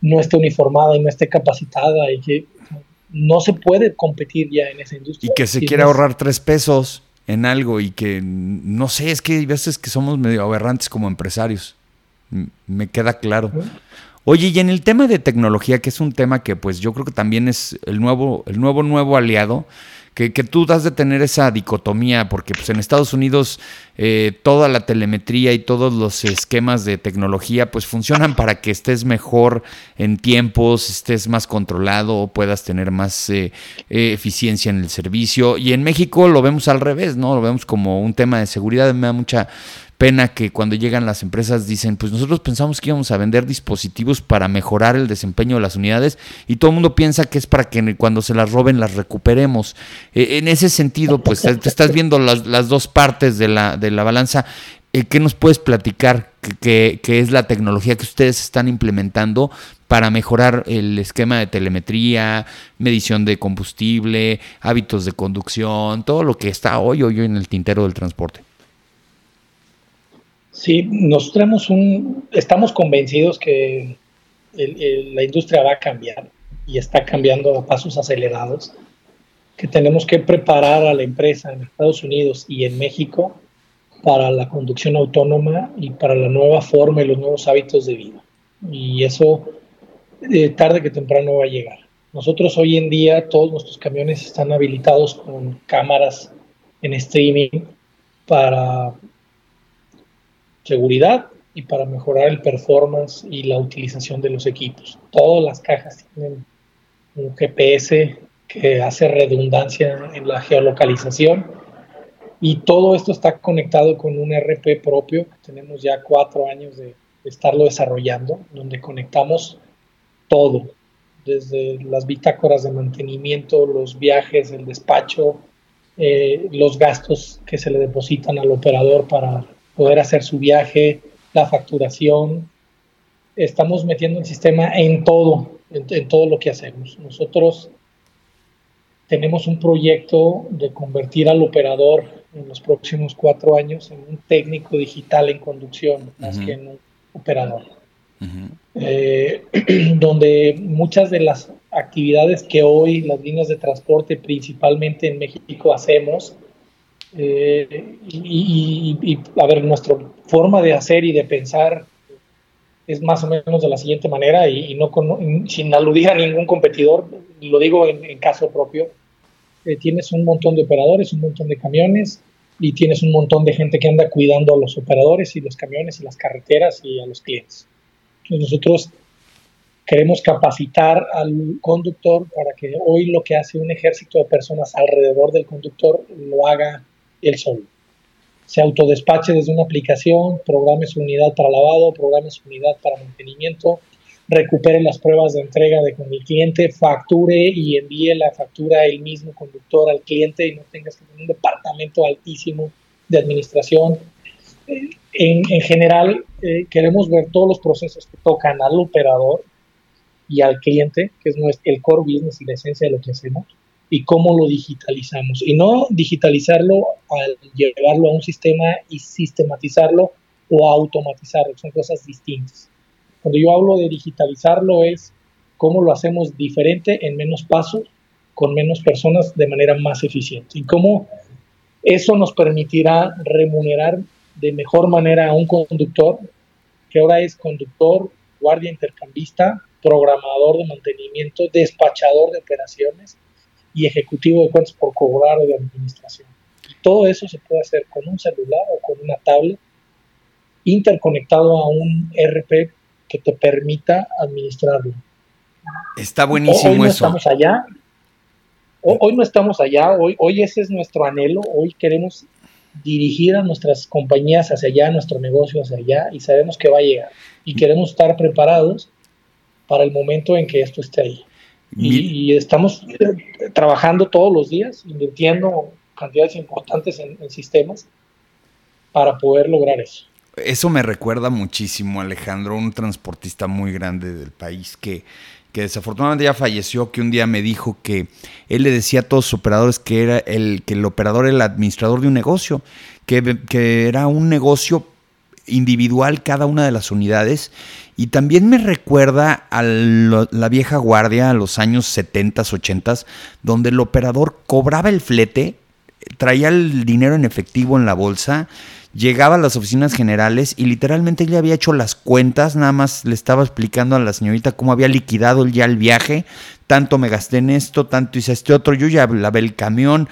no esté uniformada y no esté capacitada y que no se puede competir ya en esa industria. Y que se quiera ahorrar tres pesos en algo y que, no sé, es que hay veces que somos medio aberrantes como empresarios. Me queda claro. Oye, y en el tema de tecnología, que es un tema que pues yo creo que también es el nuevo, el nuevo, nuevo aliado, que, que tú das de tener esa dicotomía, porque pues en Estados Unidos eh, toda la telemetría y todos los esquemas de tecnología pues funcionan para que estés mejor en tiempos, estés más controlado, puedas tener más eh, eficiencia en el servicio. Y en México lo vemos al revés, ¿no? Lo vemos como un tema de seguridad, me da mucha pena que cuando llegan las empresas dicen, pues nosotros pensamos que íbamos a vender dispositivos para mejorar el desempeño de las unidades y todo el mundo piensa que es para que cuando se las roben las recuperemos. E, en ese sentido, pues estás viendo las, dos partes de la, de la balanza. Eh, ¿Qué nos puedes platicar que, es la tecnología que ustedes están implementando para mejorar el esquema de telemetría, medición de combustible, hábitos de conducción, todo lo que está hoy, hoy en el tintero del transporte? Sí, nosotros un, estamos convencidos que la industria va a cambiar y está cambiando a pasos acelerados, que tenemos que preparar a la empresa en Estados Unidos y en México para la conducción autónoma y para la nueva forma y los nuevos hábitos de vida. Y eso eh, tarde que temprano va a llegar. Nosotros hoy en día todos nuestros camiones están habilitados con cámaras en streaming para seguridad y para mejorar el performance y la utilización de los equipos. Todas las cajas tienen un GPS que hace redundancia en la geolocalización y todo esto está conectado con un RP propio tenemos ya cuatro años de, estarlo desarrollando, donde conectamos todo, desde las bitácoras de mantenimiento, los viajes, el despacho, eh, los gastos que se le depositan al operador para poder hacer su viaje, la facturación. Estamos metiendo el sistema en todo, en, todo lo que hacemos. Nosotros tenemos un proyecto de convertir al operador en los próximos cuatro años en un técnico digital en conducción, más que en un operador. Eh, [CLEARS THROAT] donde muchas de las actividades que hoy las líneas de transporte, principalmente en México, hacemos, eh, y, a ver, nuestra forma de hacer y de pensar es más o menos de la siguiente manera y, no sin aludir a ningún competidor, lo digo en, caso propio, eh, tienes un montón de operadores, un montón de camiones y tienes un montón de gente que anda cuidando a los operadores y los camiones y las carreteras y a los clientes. Entonces nosotros queremos capacitar al conductor para que hoy lo que hace un ejército de personas alrededor del conductor lo haga el solo. Se autodespache desde una aplicación, programe su unidad para lavado, programe su unidad para mantenimiento, recupere las pruebas de entrega de con el cliente, facture y envíe la factura el mismo conductor al cliente y no tengas que tener un departamento altísimo de administración. En, general, eh, queremos ver todos los procesos que tocan al operador y al cliente, que es el core business y la esencia de lo que hacemos y cómo lo digitalizamos. Y no digitalizarlo al llevarlo a un sistema y sistematizarlo o automatizarlo, son cosas distintas. Cuando yo hablo de digitalizarlo es cómo lo hacemos diferente en menos pasos, con menos personas de manera más eficiente. Y cómo eso nos permitirá remunerar de mejor manera a un conductor, que ahora es conductor, guardia intercambista, programador de mantenimiento, despachador de operaciones, y ejecutivo de cuentas por cobrar o de administración. Todo eso se puede hacer con un celular o con una tablet interconectado a un RP que te permita administrarlo. Está buenísimo hoy no eso. Estamos allá. Hoy, no estamos allá, hoy, hoy ese es nuestro anhelo, hoy queremos dirigir a nuestras compañías hacia allá, nuestro negocio hacia allá y sabemos que va a llegar y queremos estar preparados para el momento en que esto esté ahí. Y, estamos eh, trabajando todos los días, invirtiendo cantidades importantes en, sistemas para poder lograr eso. eso me recuerda muchísimo, Alejandro, un transportista muy grande del país que, que desafortunadamente ya falleció, que un día me dijo que él le decía a todos sus operadores que era el, que el operador era el administrador de un negocio, que, que era un negocio individual cada una de las unidades. Y también me recuerda a la vieja guardia, a los años 70, 80, donde el operador cobraba el flete, traía el dinero en efectivo en la bolsa, llegaba a las oficinas generales y literalmente ya había hecho las cuentas, nada más le estaba explicando a la señorita cómo había liquidado ya el viaje, tanto me gasté en esto, tanto hice este otro, yo ya lavé el camión,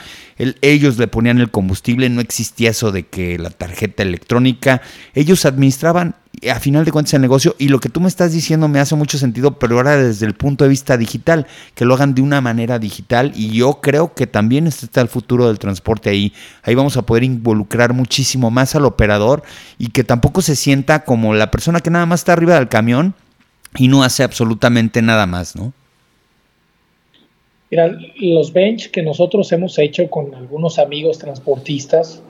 ellos le ponían el combustible, no existía eso de que la tarjeta electrónica, ellos administraban a final de cuentas el negocio y lo que tú me estás diciendo me hace mucho sentido, pero ahora desde el punto de vista digital, que lo hagan de una manera digital y yo creo que también está el futuro del transporte ahí, ahí vamos a poder involucrar muchísimo más al operador y que tampoco se sienta como la persona que nada más está arriba del camión y no hace absolutamente nada más, ¿no? Mira, los bench que nosotros hemos hecho con algunos amigos transportistas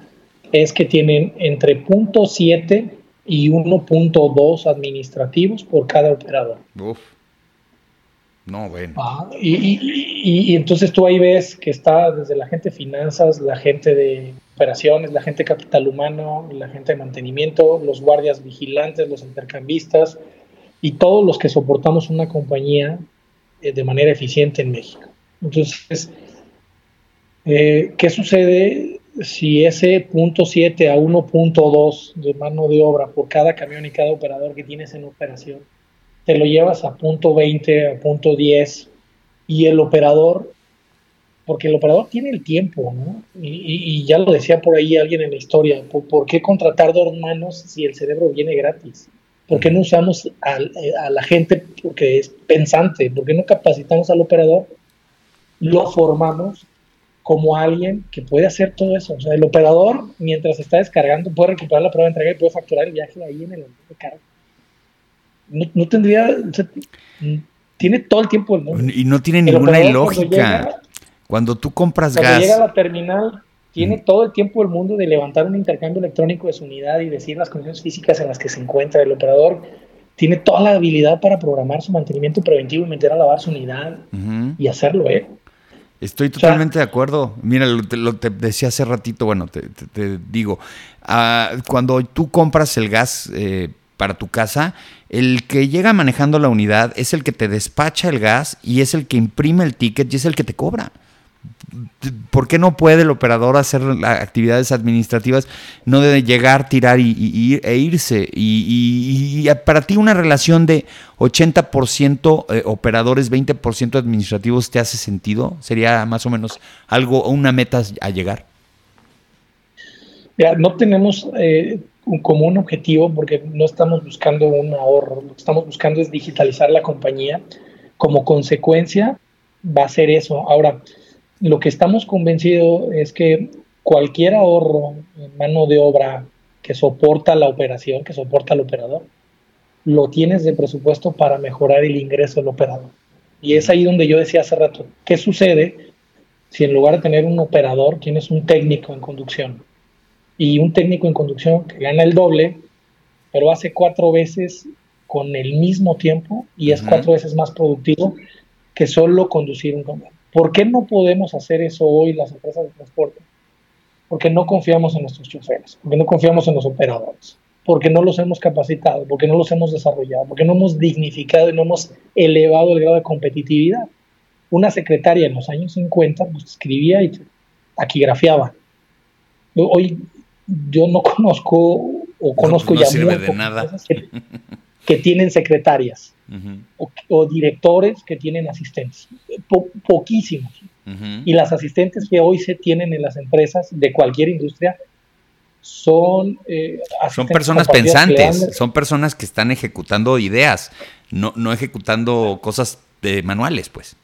es que tienen entre 0.7 y 1.2 administrativos por cada operador. Uf. No, bueno. Ah, y, entonces tú ahí ves que está desde la gente de finanzas, la gente de operaciones, la gente de capital humano, la gente de mantenimiento, los guardias vigilantes, los intercambistas y todos los que soportamos una compañía eh, de manera eficiente en México. Entonces, eh, ¿qué sucede si ese punto 7 a 1.2 de mano de obra por cada camión y cada operador que tienes en operación, te lo llevas a punto 20, a punto 10 y el operador, porque el operador tiene el tiempo, ¿no? Y, ya lo decía por ahí alguien en la historia, ¿por, qué contratar dos manos si el cerebro viene gratis? ¿Por qué no usamos a, a la gente porque es pensante? ¿Por qué no capacitamos al operador lo formamos como alguien que puede hacer todo eso. O sea, el operador, mientras está descargando, puede recuperar la prueba de entrega y puede facturar el viaje ahí en el de carga. No, tendría. tiene todo el tiempo del mundo. Y no tiene ninguna lógica. Cuando, tú compras cuando gas. llega a la terminal, tiene mm. todo el tiempo del mundo de levantar un intercambio electrónico de su unidad y decir las condiciones físicas en las que se encuentra el operador. Tiene toda la habilidad para programar su mantenimiento preventivo y meter a lavar su unidad y hacerlo, ¿eh? Estoy totalmente de acuerdo. Mira, lo, te decía hace ratito, bueno, te, digo, ah, cuando tú compras el gas eh, para tu casa, el que llega manejando la unidad es el que te despacha el gas y es el que imprime el ticket y es el que te cobra. ¿Por qué no puede el operador hacer actividades administrativas? No de llegar, tirar y, e irse. Y, para ti una relación de 80% eh, operadores, 20% administrativos, ¿te hace sentido? ¿Sería más o menos algo, una meta a llegar? no tenemos eh, como un objetivo porque no estamos buscando un ahorro, lo que estamos buscando es digitalizar la compañía. Como consecuencia va a ser eso. Ahora, lo que estamos convencidos es que cualquier ahorro en mano de obra que soporta la operación, que soporta el operador, lo tienes de presupuesto para mejorar el ingreso del operador. Y es ahí donde yo decía hace rato, ¿qué sucede si en lugar de tener un operador tienes un técnico en conducción? Y un técnico en conducción que gana el doble, pero hace cuatro veces con el mismo tiempo y es cuatro veces más productivo que solo conducir un camión. ¿Por qué no podemos hacer eso hoy las empresas de transporte? Porque no confiamos en nuestros choferes, porque no confiamos en los operadores, porque no los hemos capacitado, porque no los hemos desarrollado, porque no hemos dignificado y no hemos elevado el grado de competitividad. Una secretaria en los años 50 pues, escribía y taquigrafiaba. Hoy yo no [LAUGHS] conozco o conozco ya sirve de nada. que tienen secretarias o, directores que tienen asistentes, poquísimos. Y las asistentes que hoy se tienen en las empresas de cualquier industria son... Eh, son personas pensantes, son personas que están ejecutando ideas, no, no ejecutando cosas de manuales, pues.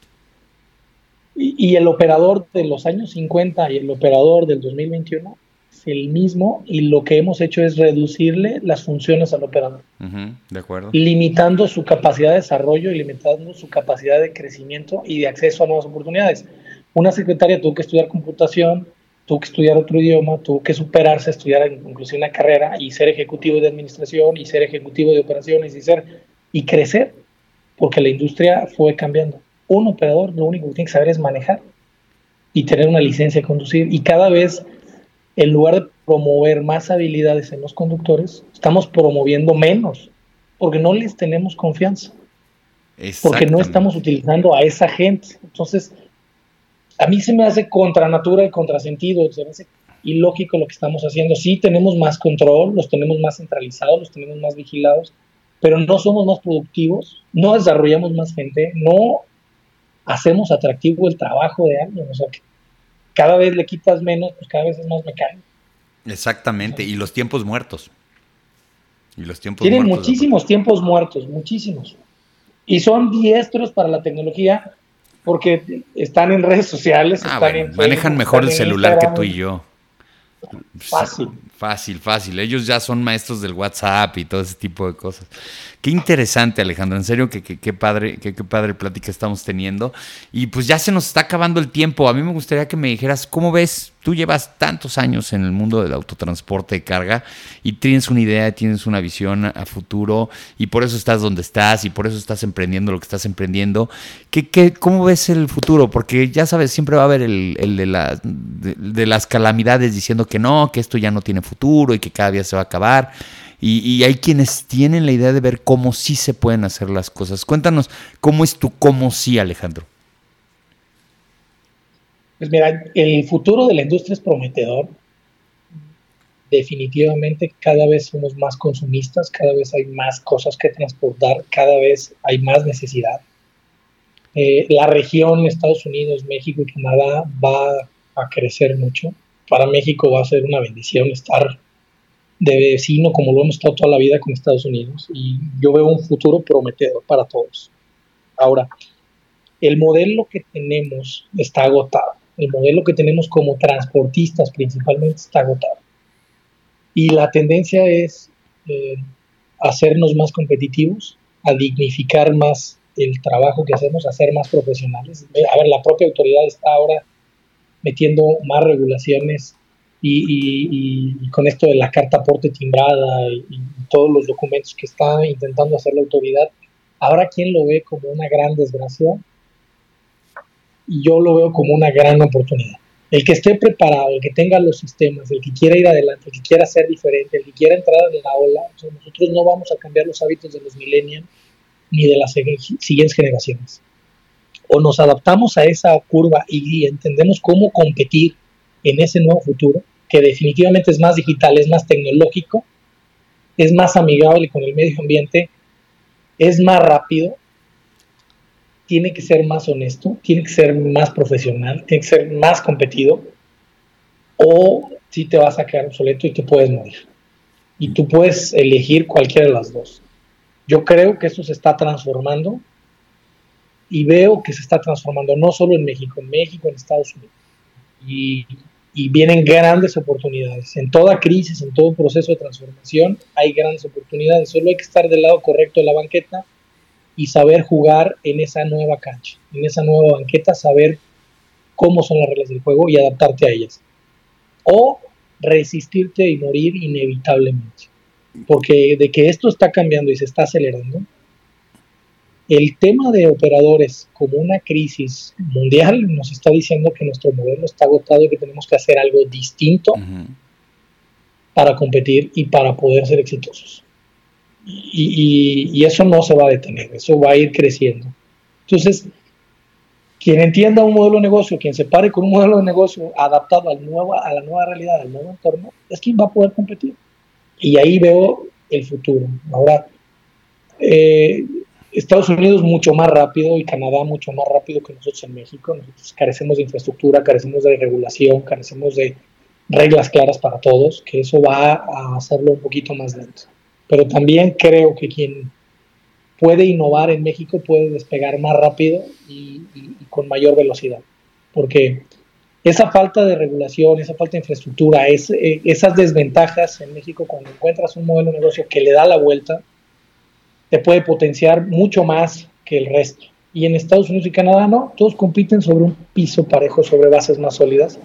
Y, y el operador de los años 50 y el operador del 2021 el mismo y lo que hemos hecho es reducirle las funciones al operador. de acuerdo. Limitando su capacidad de desarrollo y limitando su capacidad de crecimiento y de acceso a nuevas oportunidades. Una secretaria tuvo que estudiar computación, tuvo que estudiar otro idioma, tuvo que superarse, estudiar inclusive una carrera y ser ejecutivo de administración y ser ejecutivo de operaciones y ser y crecer, porque la industria fue cambiando. Un operador lo único que tiene que saber es manejar y tener una licencia de conducir y cada vez en lugar de promover más habilidades en los conductores, estamos promoviendo menos, porque no les tenemos confianza, porque no estamos utilizando a esa gente. Entonces, a mí se me hace contra natura y contrasentido, se me hace ilógico lo que estamos haciendo. Sí tenemos más control, los tenemos más centralizados, los tenemos más vigilados, pero no somos más productivos, no desarrollamos más gente, no hacemos atractivo el trabajo de alguien. O sea, cada vez le quitas menos, pues cada vez es más mecánico. Exactamente, y los tiempos muertos. Y los tiempos Tienen muchísimos tiempos muertos, muchísimos. Y son diestros para la tecnología porque están en redes sociales. Ah, manejan mejor el celular que tú y yo. Fácil. Fácil, fácil. Ellos ya son maestros del WhatsApp y todo ese tipo de cosas. Qué interesante, Alejandro. En serio, qué, padre, qué, padre plática estamos teniendo. Y pues ya se nos está acabando el tiempo. A mí me gustaría que me dijeras, ¿cómo ves? Tú llevas tantos años en el mundo del autotransporte de carga y tienes una idea, tienes una visión a futuro y por eso estás donde estás y por eso estás emprendiendo lo que estás emprendiendo. ¿Qué, qué, cómo ves el futuro? Porque ya sabes, siempre va a haber el, de, la, de las calamidades diciendo que no, que esto ya no tiene futuro y que cada día se va a acabar. Y, hay quienes tienen la idea de ver cómo sí se pueden hacer las cosas. Cuéntanos, ¿cómo es tu cómo sí, Alejandro? Pues mira, el futuro de la industria es prometedor. Definitivamente cada vez somos más consumistas, cada vez hay más cosas que transportar, cada vez hay más necesidad. Eh, la región Estados Unidos, México y Canadá va a crecer mucho. Para México va a ser una bendición estar de vecino como lo hemos estado toda la vida con Estados Unidos y yo veo un futuro prometedor para todos. Ahora, el modelo que tenemos está agotado. El modelo que tenemos como transportistas principalmente está agotado. Y la tendencia es eh, hacernos más competitivos, a dignificar más el trabajo que hacemos, a ser más profesionales. A ver, la propia autoridad está ahora metiendo más regulaciones y, con esto de la carta aporte timbrada y, todos los documentos que está intentando hacer la autoridad, habrá quien lo ve como una gran desgracia y yo lo veo como una gran oportunidad. El que esté preparado, el que tenga los sistemas, el que quiera ir adelante, el que quiera ser diferente, el que quiera entrar en la ola, nosotros no vamos a cambiar los hábitos de los millennials ni de las siguientes generaciones. O nos adaptamos a esa curva y entendemos cómo competir en ese nuevo futuro, que definitivamente es más digital, es más tecnológico, es más amigable con el medio ambiente, es más rápido, tiene que ser más honesto, tiene que ser más profesional, tiene que ser más competido, o si te vas a quedar obsoleto y te puedes morir. Y tú puedes elegir cualquiera de las dos. Yo creo que eso se está transformando y veo que se está transformando no solo en México, en México, en Estados Unidos. Y vienen grandes oportunidades. En toda crisis, en todo proceso de transformación, hay grandes oportunidades. Solo hay que estar del lado correcto de la banqueta y saber jugar en esa nueva cancha, en esa nueva banqueta, saber cómo son las reglas del juego y adaptarte a ellas. O resistirte y morir inevitablemente. Porque de que esto está cambiando y se está acelerando, el tema de operadores como una crisis mundial nos está diciendo que nuestro modelo está agotado y que tenemos que hacer algo distinto para competir y para poder ser exitosos. Y, eso no se va a detener, eso va a ir creciendo. Entonces, quien entienda un modelo de negocio, quien se pare con un modelo de negocio adaptado al nuevo, a la nueva realidad, al nuevo entorno, es quien va a poder competir. Y ahí veo el futuro. Ahora, eh, Estados Unidos mucho más rápido y Canadá mucho más rápido que nosotros en México. Nosotros carecemos de infraestructura, carecemos de regulación, carecemos de reglas claras para todos, que eso va a hacerlo un poquito más lento. Pero también creo que quien puede innovar en México puede despegar más rápido y, con mayor velocidad. Porque esa falta de regulación, esa falta de infraestructura, es, eh, esas desventajas en México cuando encuentras un modelo de negocio que le da la vuelta, te puede potenciar mucho más que el resto. Y en Estados Unidos y Canadá no, todos compiten sobre un piso parejo, sobre bases más sólidas.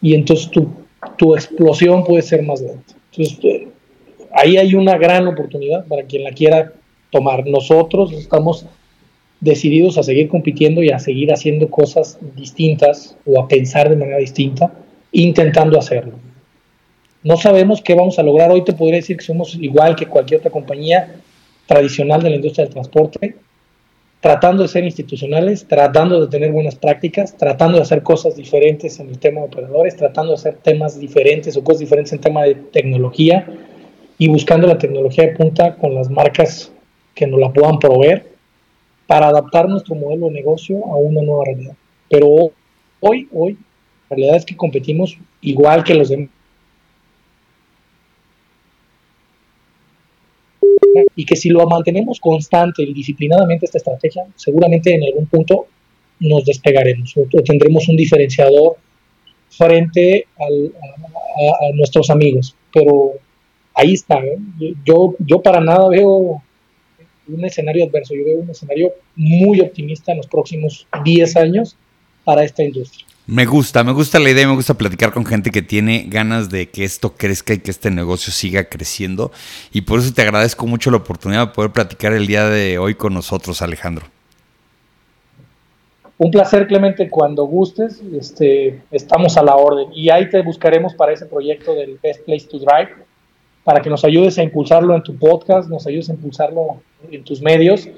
y entonces tu, tu explosión puede ser más lenta. Entonces, eh, ahí hay una gran oportunidad para quien la quiera tomar. Nosotros estamos decididos a seguir compitiendo y a seguir haciendo cosas distintas o a pensar de manera distinta, intentando hacerlo. No sabemos qué vamos a lograr. Hoy te podría decir que somos igual que cualquier otra compañía tradicional de la industria del transporte, tratando de ser institucionales, tratando de tener buenas prácticas, tratando de hacer cosas diferentes en el tema de operadores, tratando de hacer temas diferentes o cosas diferentes en tema de tecnología y buscando la tecnología de punta con las marcas que nos la puedan proveer para adaptar nuestro modelo de negocio a una nueva realidad. Pero hoy, hoy, la realidad es que competimos igual que los demás y que si lo mantenemos constante y disciplinadamente esta estrategia, seguramente en algún punto nos despegaremos o tendremos un diferenciador frente a, nuestros amigos. Pero ahí está, ¿eh? yo, yo para nada veo un escenario adverso, yo veo un escenario muy optimista en los próximos 10 años para esta industria. Me gusta, me gusta la idea, me gusta platicar con gente que tiene ganas de que esto crezca y que este negocio siga creciendo. Y por eso te agradezco mucho la oportunidad de poder platicar el día de hoy con nosotros, Alejandro. Un placer, Clemente, cuando gustes, este, estamos a la orden. Y ahí te buscaremos para ese proyecto del Best Place to Drive, para que nos ayudes a impulsarlo en tu podcast, nos ayudes a impulsarlo en tus medios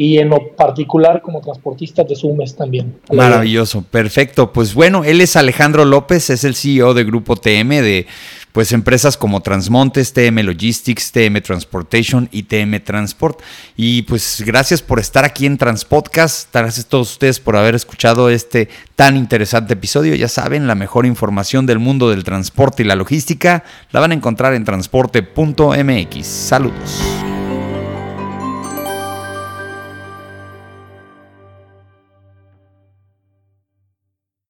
y en lo particular como transportista de Sumes también. Maravilloso, perfecto. Pues bueno, él es Alejandro López, es el CEO de Grupo TM de pues empresas como Transmontes, TM Logistics, TM Transportation y TM Transport. Y pues gracias por estar aquí en Transpodcast, gracias a todos ustedes por haber escuchado este tan interesante episodio. Ya saben, la mejor información del mundo del transporte y la logística la van a encontrar en transporte.mx. Saludos.